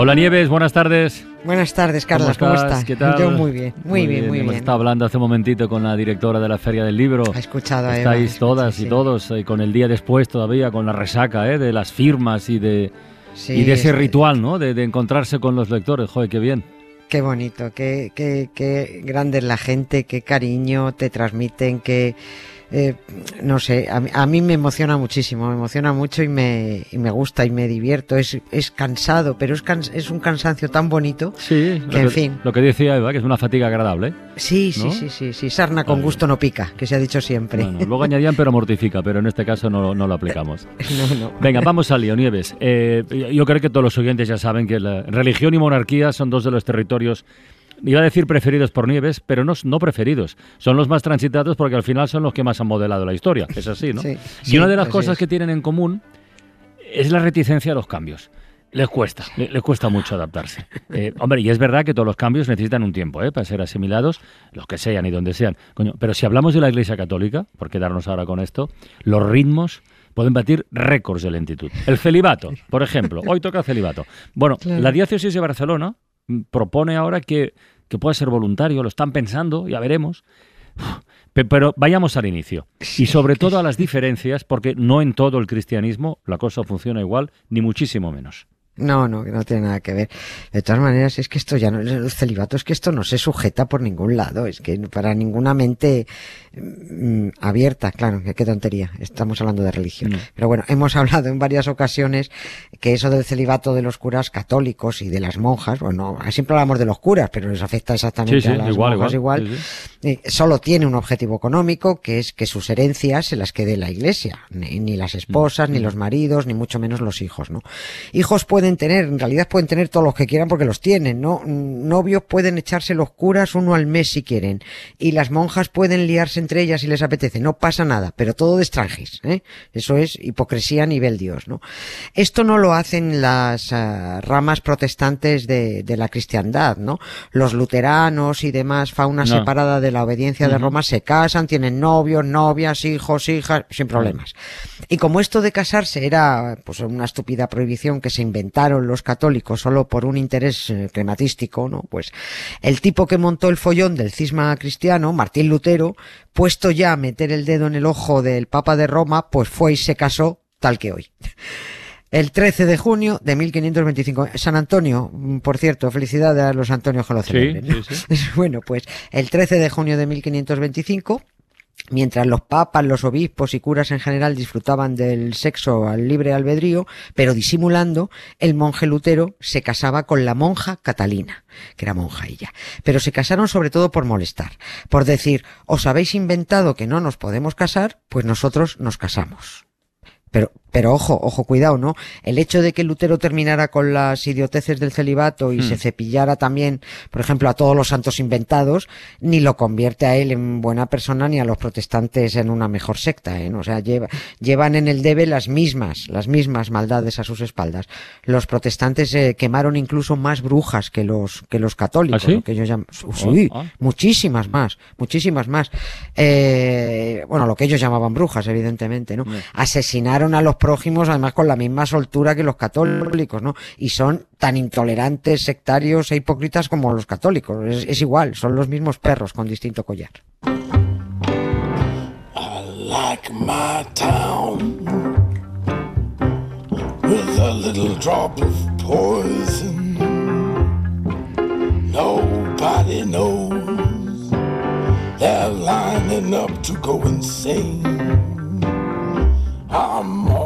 Hola Nieves, buenas tardes. Buenas tardes, Carlos. ¿Cómo estás? ¿Qué tal? Yo muy bien, muy, bien, muy Hemos bien. estado hablando hace un momentito con la directora de la Feria del Libro. Ha escuchado a Eva, Estáis escucha, todas sí. y todos eh, con el día después todavía, con la resaca eh, de las firmas y de, Sí, y de ese sí. ritual, ¿no? De, de encontrarse con los lectores. Joder, qué bien. Qué bonito, qué, qué, qué grande es la gente, qué cariño te transmiten, qué... eh, no sé, a, mí- a mí me emociona muchísimo, me emociona mucho y me, y me gusta y me divierto. Es, es cansado, pero es, cans- es un cansancio tan bonito. Sí, Que, en fin. Lo que decía Eva, que es una fatiga agradable. Sí, sí, ¿No? sí, sí, sí. Sarna con Vale. gusto no pica, que se ha dicho siempre. Bueno, luego añadían pero mortifica, pero en este caso no, no lo aplicamos. No, no. Venga, vamos al lío, Nieves. Eh, yo creo que todos los oyentes ya saben que la religión y monarquía son dos de los territorios, iba a decir preferidos por Nieves, pero no, no preferidos. Son los más transitados porque al final son los que más han modelado la historia. Es así, ¿no? Sí, y sí, una de las cosas es. que tienen en común es la reticencia a los cambios. Les cuesta, le- les cuesta mucho adaptarse. Eh, hombre, y es verdad que todos los cambios necesitan un tiempo ¿eh? para ser asimilados, los que sean y donde sean. Coño, pero si hablamos de la Iglesia Católica, por quedarnos ahora con esto, los ritmos pueden batir récords de lentitud. El celibato, por ejemplo. Hoy toca celibato. Bueno, Claro. la diócesis de Barcelona propone ahora que, que pueda ser voluntario, lo están pensando, ya veremos. Pe- Pero vayamos al inicio. Y sobre todo a las diferencias, porque no en todo el cristianismo la cosa funciona igual, ni muchísimo menos. No, no, que no tiene nada que ver. De todas maneras, es que esto ya no, el celibato es que esto no se sujeta por ningún lado, es que para ninguna mente mm, abierta, claro, qué tontería, estamos hablando de religión. No. Pero bueno, hemos hablado en varias ocasiones que eso del celibato de los curas católicos y de las monjas, bueno, siempre hablamos de los curas, pero les afecta exactamente Sí, sí, a las igual, monjas igual. igual. Sí, Eh, solo tiene un objetivo económico, que es que sus herencias se las quede la iglesia, ni, ni las esposas, Mm. ni los maridos, ni mucho menos los hijos, ¿no? Hijos pueden tener, en realidad pueden tener todos los que quieran porque los tienen, ¿no? Novios pueden echarse los curas uno al mes si quieren, y las monjas pueden liarse entre ellas si les apetece, no pasa nada, pero todo de extranjis, ¿eh? Eso es hipocresía a nivel Dios, ¿no? Esto no lo hacen las ah, ramas protestantes de, de la cristiandad, ¿no? Los luteranos y demás, fauna No. separada de la obediencia de. Roma, se casan, tienen novios, novias, hijos, hijas, sin problemas. Y como esto de casarse era pues una estúpida prohibición que se los católicos solo por un interés eh, crematístico, ¿no? Pues el tipo que montó el follón del cisma cristiano, Martín Lutero, puesto ya a meter el dedo en el ojo del Papa de Roma, pues fue y se casó tal que hoy. El 13 de junio de 1525. San Antonio, mm, por cierto, felicidades a los Antonios que lo Sí, celebren. ¿no? sí, sí. Bueno, pues el 13 de junio de 1525, mientras los papas, los obispos y curas en general disfrutaban del sexo al libre albedrío, pero disimulando, el monje Lutero se casaba con la monja Catalina, que era monja ella. Pero se casaron sobre todo por molestar, por decir, os habéis inventado que no nos podemos casar, pues nosotros nos casamos. Pero, pero ojo, ojo, cuidado, ¿no? El hecho de que Lutero terminara con las idioteces del celibato y Hmm. se cepillara también, por ejemplo, a todos los santos inventados, ni lo convierte a él en buena persona ni a los protestantes en una mejor secta, ¿eh? O sea, lleva, llevan en el debe las mismas, las mismas maldades a sus espaldas. Los protestantes eh, quemaron incluso más brujas que los, que los católicos, ¿Ah, sí? lo que ellos llaman, sí, Ah, ah. muchísimas más, muchísimas más. Eh, bueno, lo que ellos llamaban brujas, evidentemente, ¿no? Asesinaron a los prójimos, además con la misma soltura que los católicos, ¿no? Y son tan intolerantes, sectarios e hipócritas como los católicos. Es, igual, son los mismos perros con distinto collar. I like my town with a little drop of poison. Nobody knows they're lining up to go insane. I'm.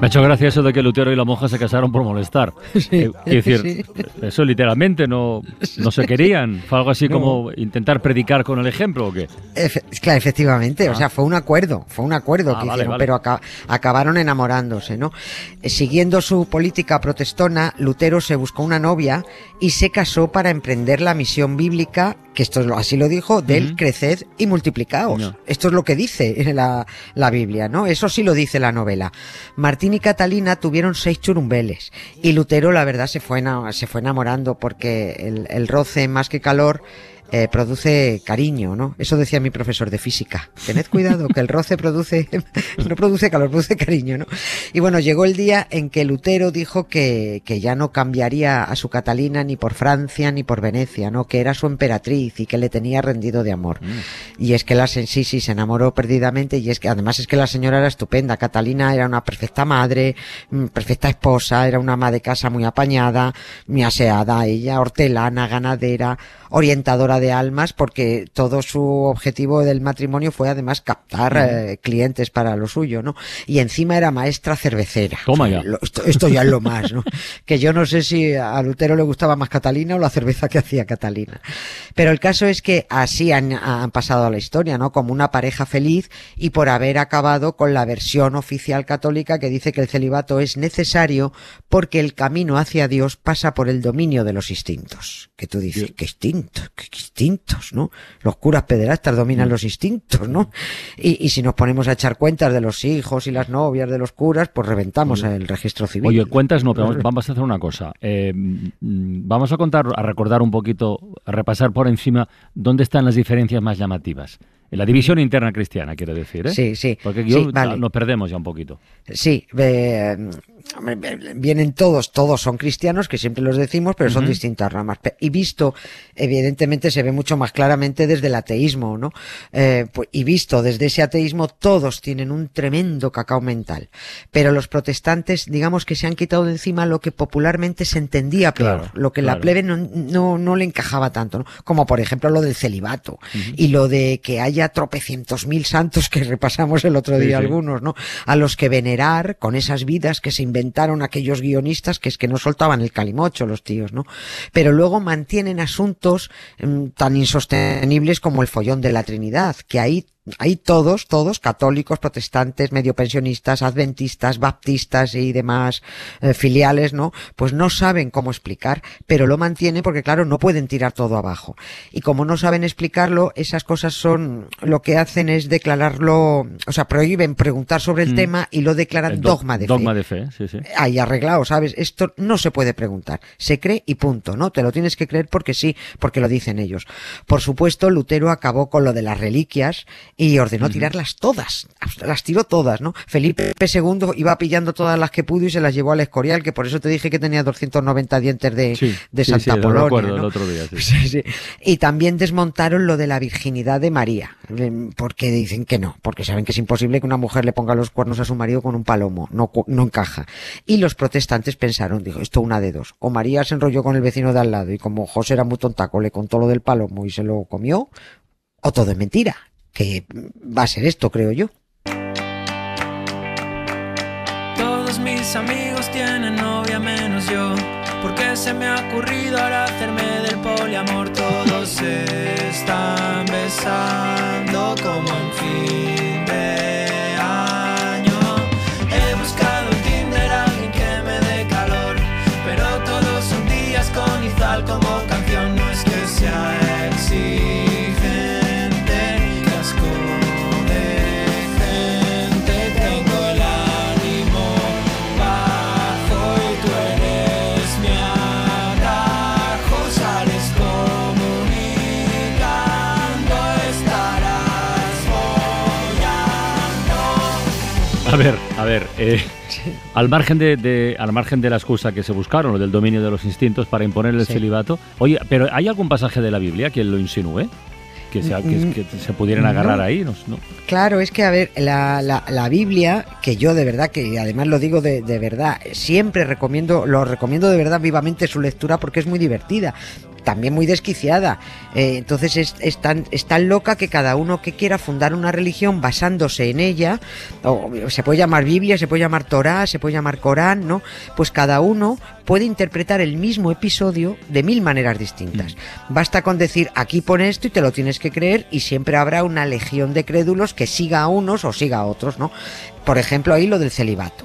Me ha hecho gracia eso de que Lutero y la monja se casaron por molestar. Eh, quiero decir, sí. eso literalmente no, no se querían. Fue algo así como intentar predicar con el ejemplo o qué. Efe- claro, efectivamente, o Ah. sea, fue un acuerdo, fue un acuerdo Ah, que vale, hicieron, vale. pero aca- acabaron enamorándose, ¿no? Eh, Siguiendo su política protestona, Lutero se buscó una novia y se casó para emprender la misión bíblica que esto es lo- así lo dijo, del creced y multiplicaos. No. Esto es lo que dice la, la Biblia, ¿no? Eso sí lo dice la novela. Martín y Catalina tuvieron seis churumbeles y Lutero, la verdad, se fue, se fue enamorando porque el, el roce más que calor eh, produce cariño, ¿no? Eso decía mi profesor de física. Tened cuidado, que el roce produce, no produce calor, produce cariño, ¿no? Y bueno, llegó el día en que Lutero dijo que, que ya no cambiaría a su Catalina ni por Francia ni por Venecia, ¿no? Que era su emperatriz y que le tenía rendido de amor. Y es que la sí, se enamoró perdidamente y es que además es que la señora era estupenda. Catalina era una perfecta madre, mm, perfecta esposa, era una ama de casa muy apañada, muy aseada, ella hortelana, ganadera, orientadora de almas, porque todo su objetivo del matrimonio fue además captar eh, clientes para lo suyo, ¿no? Y encima era maestra cervecera. Toma ya. Esto, esto ya es lo más, ¿no? que yo no sé si a Lutero le gustaba más Catalina o la cerveza que hacía Catalina. Pero el caso es que así han, han pasado a la historia, ¿no? Como una pareja feliz y por haber acabado con la versión oficial católica que dice que el celibato es necesario porque el camino hacia Dios pasa por el dominio de los instintos. Que tú dices, ¿qué instintos? ¿Qué instintos, no? Los curas pederastas dominan Mm. los instintos, ¿no? Y, y si nos ponemos a echar cuentas de los hijos y las novias de los curas, pues reventamos el registro civil. Oye, cuentas no, pero vamos, vamos a hacer una cosa. Eh, mm, vamos a contar, a recordar un poquito, a repasar por encima dónde están las diferencias más llamativas. En la división interna cristiana, quiero decir, ¿eh? Sí, sí. Porque yo, Sí, vale. nos perdemos ya un poquito. Sí, eh, vienen todos, todos son cristianos, que siempre los decimos, pero son distintas ramas. Y visto, evidentemente se ve mucho más claramente desde el ateísmo, ¿no? Eh, pues, y visto desde ese ateísmo, todos tienen un tremendo cacao mental. Pero los protestantes, digamos que se han quitado de encima lo que popularmente se entendía peor, Claro, lo que la plebe no, no, no le encajaba tanto, ¿no? Como por ejemplo lo del celibato y lo de que haya tropecientos mil santos que repasamos el otro Sí, día sí. algunos, ¿no? A los que venerar con esas vidas que se inventaron aquellos guionistas que es que no soltaban el calimocho los tíos, ¿no? Pero luego mantienen asuntos mm, tan insostenibles como el follón de la Trinidad, que ahí Ahí todos, todos, católicos, protestantes, medio pensionistas, adventistas, baptistas y demás eh, filiales, ¿no? Pues no saben cómo explicar, pero lo mantienen porque, claro, no pueden tirar todo abajo. Y como no saben explicarlo, esas cosas son, lo que hacen es declararlo, o sea, prohíben preguntar sobre el Mm. tema y lo declaran do- dogma de Dogma fe. de fe, sí, sí. Ahí arreglado, ¿sabes? Esto no se puede preguntar. Se cree y punto, ¿no? Te lo tienes que creer porque sí, porque lo dicen ellos. Por supuesto, Lutero acabó con lo de las reliquias y ordenó tirarlas todas. Las tiró todas, ¿no? Felipe II iba pillando todas las que pudo y se las llevó al Escorial, que por eso te dije que tenía 290 dientes de, Sí, de Santa sí, lo Polonia. recuerdo ¿no? el otro día, sí. Sí, sí. Y también desmontaron lo de la virginidad de María, porque dicen que no, porque saben que es imposible que una mujer le ponga los cuernos a su marido con un palomo, no, no encaja. Y los protestantes pensaron, dijo, esto una de dos, o María se enrolló con el vecino de al lado y como José era muy tontaco le contó lo del palomo y se lo comió, o todo es mentira, que va a ser esto, creo yo. Todos mis amigos tienen novia menos yo. Porque se me ha ocurrido ahora hacerme del poliamor. Todos se están besando como en fin A ver, a ver, eh, al margen de, de- al margen de la excusa que se buscaron, o del dominio de los instintos para imponer el Sí. celibato, oye, pero ¿hay algún pasaje de la Biblia que lo insinúe? Que, sea, que, que se pudieran agarrar No. ahí, ¿no? ¿no? Claro, es que, a ver, la, la, la Biblia, que yo de verdad, que además lo digo de, de verdad, siempre recomiendo, lo recomiendo de verdad vivamente su lectura porque es muy divertida, también muy desquiciada. Eh, entonces es, es tan, es tan loca que cada uno que quiera fundar una religión basándose en ella, o se puede llamar Biblia, se puede llamar Torá, se puede llamar Corán, ¿no? Pues cada uno puede interpretar el mismo episodio de mil maneras distintas. Basta con decir aquí pone esto y te lo tienes que creer y siempre habrá una legión de crédulos que siga a unos o siga a otros, ¿no? Por ejemplo, ahí lo del celibato.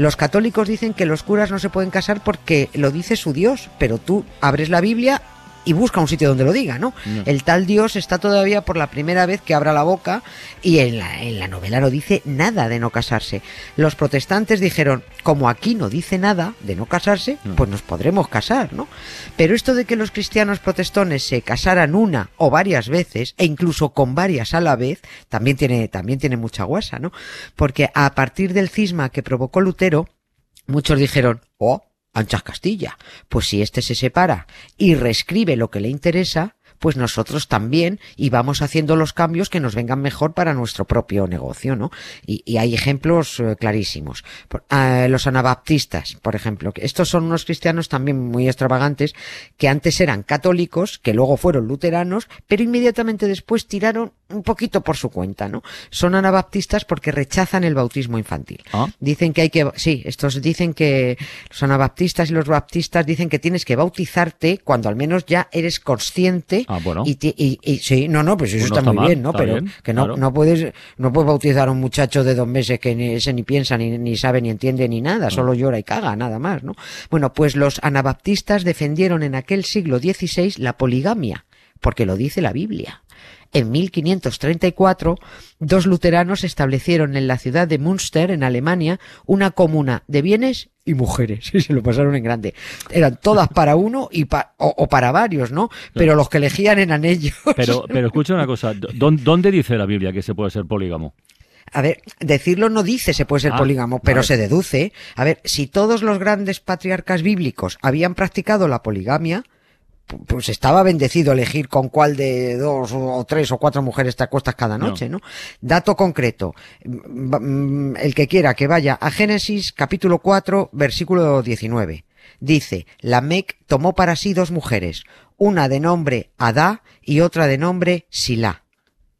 Los católicos dicen que los curas no se pueden casar porque lo dice su Dios, pero tú abres la Biblia y busca un sitio donde lo diga, ¿no? El tal Dios está todavía por la primera vez que abra la boca y en la, en la novela no dice nada de no casarse. Los protestantes dijeron, como aquí no dice nada de no casarse, pues nos podremos casar, ¿no? Pero esto de que los cristianos protestones se casaran una o varias veces, e incluso con varias a la vez, también tiene, también tiene mucha guasa, ¿no? Porque a partir del cisma que provocó Lutero, muchos dijeron, oh, Anchas Castilla. Pues si éste se separa y reescribe lo que le interesa, pues nosotros también y vamos haciendo los cambios que nos vengan mejor para nuestro propio negocio, ¿no? Y, y hay ejemplos eh, clarísimos. Ah, los anabaptistas, por ejemplo, estos son unos cristianos también muy extravagantes que antes eran católicos, que luego fueron luteranos, pero inmediatamente después tiraron un poquito por su cuenta, ¿no? Son anabaptistas porque rechazan el bautismo infantil. Ah. Dicen que hay que, sí, estos dicen que los anabaptistas y los baptistas dicen que tienes que bautizarte cuando al menos ya eres consciente Ah, bueno. y, ti- y- y- sí, no, no, pues eso Pues no está, está muy mal, bien, ¿no? Pero bien, que no, claro. no puedes, no puedes bautizar a un muchacho de dos meses que ni, ese ni piensa, ni, ni sabe, ni entiende, ni nada, solo llora y caga, nada más, ¿no? Bueno, pues los anabaptistas defendieron en aquel siglo XVI la poligamia, porque lo dice la Biblia. En 1534, dos luteranos establecieron en la ciudad de Münster, en Alemania, una comuna de bienes y mujeres. Y se lo pasaron en grande. Eran todas para uno y pa- o, o para varios, ¿no? Pero los que elegían eran ellos. Pero, pero escucha una cosa, ¿dó- ¿dónde dice la Biblia que se puede ser polígamo? A ver, decirlo no dice se puede ser Ah, polígamo, pero vale. se deduce. A ver, si todos los grandes patriarcas bíblicos habían practicado la poligamia, pues estaba bendecido elegir con cuál de dos o tres o cuatro mujeres te acuestas cada No. noche, ¿no? Dato concreto. Mm, mm, El que quiera que vaya a Génesis capítulo 4 versículo 19. Dice, Lamec tomó para sí dos mujeres, una de nombre Adá y otra de nombre Silá.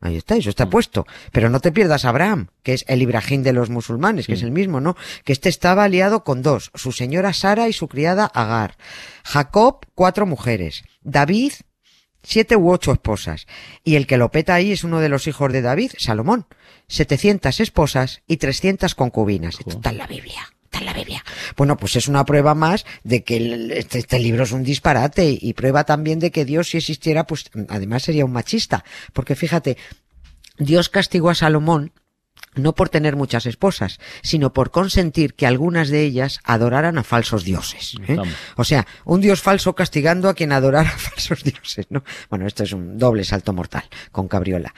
Ahí está, eso está puesto. Pero no te pierdas a Abraham, que es el Ibrahim de los musulmanes, que Sí. es el mismo, ¿no? Que este estaba aliado con dos, su señora Sara y su criada Agar. Jacob, cuatro mujeres. David, siete u ocho esposas. Y el que lo peta ahí es uno de los hijos de David, Salomón. 700 esposas y 300 concubinas. Esto está en la Biblia. La Biblia. Bueno, pues es una prueba más de que este, este libro es un disparate y prueba también de que Dios si existiera, pues además sería un machista. Porque fíjate, Dios castigó a Salomón no por tener muchas esposas, sino por consentir que algunas de ellas adoraran a falsos dioses. ¿eh? O sea, un dios falso castigando a quien adorara a falsos dioses, ¿no? Bueno, esto es un doble salto mortal con Cabriola.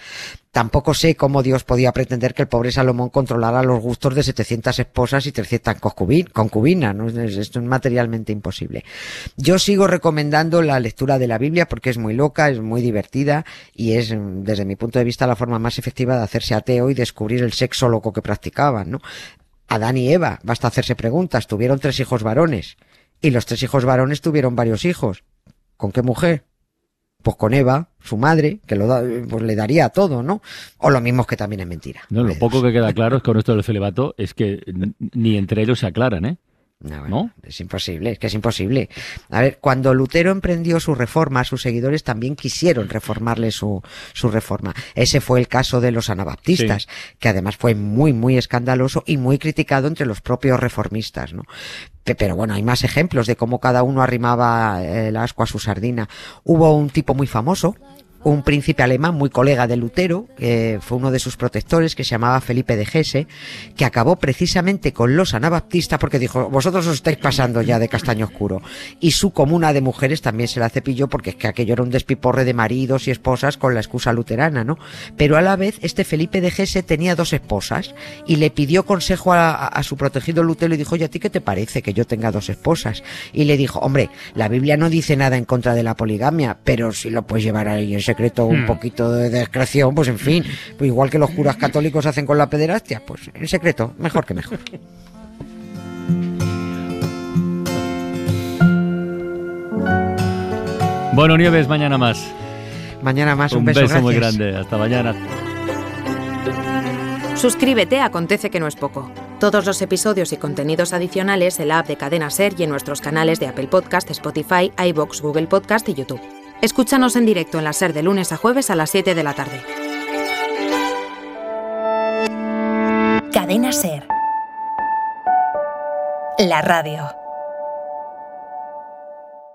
Tampoco sé cómo Dios podía pretender que el pobre Salomón controlara los gustos de 700 esposas y 300 concubin- concubinas, ¿no? Es- Esto es materialmente imposible. Yo sigo recomendando la lectura de la Biblia porque es muy loca, es muy divertida y es, desde mi punto de vista, la forma más efectiva de hacerse ateo y descubrir el sexo loco que practicaban, ¿no? Adán y Eva, basta hacerse preguntas, tuvieron tres hijos varones y los tres hijos varones tuvieron varios hijos. ¿Con qué mujer? Pues con Eva, su madre, que lo da- pues le daría todo, ¿no? O lo mismo que también es mentira. No, lo Hay poco que queda claro es que con esto del celibato es que ni entre ellos se aclaran, ¿eh? No, bueno, ¿No? Es imposible, es que es imposible. A ver, cuando Lutero emprendió su reforma, sus seguidores también quisieron reformarle su, su reforma. Ese fue el caso de los anabaptistas, que además fue muy, muy escandaloso y muy criticado entre los propios reformistas, ¿no? Pe- Pero bueno, hay más ejemplos de cómo cada uno arrimaba eh, el asco a su sardina. Hubo un tipo muy famoso, un príncipe alemán muy colega de Lutero, que fue uno de sus protectores, que se llamaba Felipe de Gese, que acabó precisamente con los anabaptistas porque dijo, vosotros os estáis pasando ya de castaño oscuro. Y su comuna de mujeres también se la cepilló porque es que aquello era un despiporre de maridos y esposas con la excusa luterana, ¿no? Pero a la vez este Felipe de Gese tenía dos esposas y le pidió consejo a, a- a su protegido Lutero y dijo, oye, ¿a ti qué te parece que yo tenga dos esposas? Y le dijo, hombre, la Biblia no dice nada en contra de la poligamia, pero si lo puedes llevar ahí en secreto un Hmm. poquito de discreción, pues en fin, pues igual que los curas católicos hacen con la pederastia, pues en secreto, mejor que mejor. Bueno, Nieves, mañana más. Mañana más, un, Un beso, beso muy grande. Hasta mañana. Suscríbete Acontece que no es poco. Todos los episodios y contenidos adicionales en la app de Cadena Ser y en nuestros canales de Apple Podcast, Spotify, iBox, Google Podcast y YouTube. Escúchanos en directo en la Ser de lunes a jueves a las 7 de la tarde. Cadena Ser. La radio.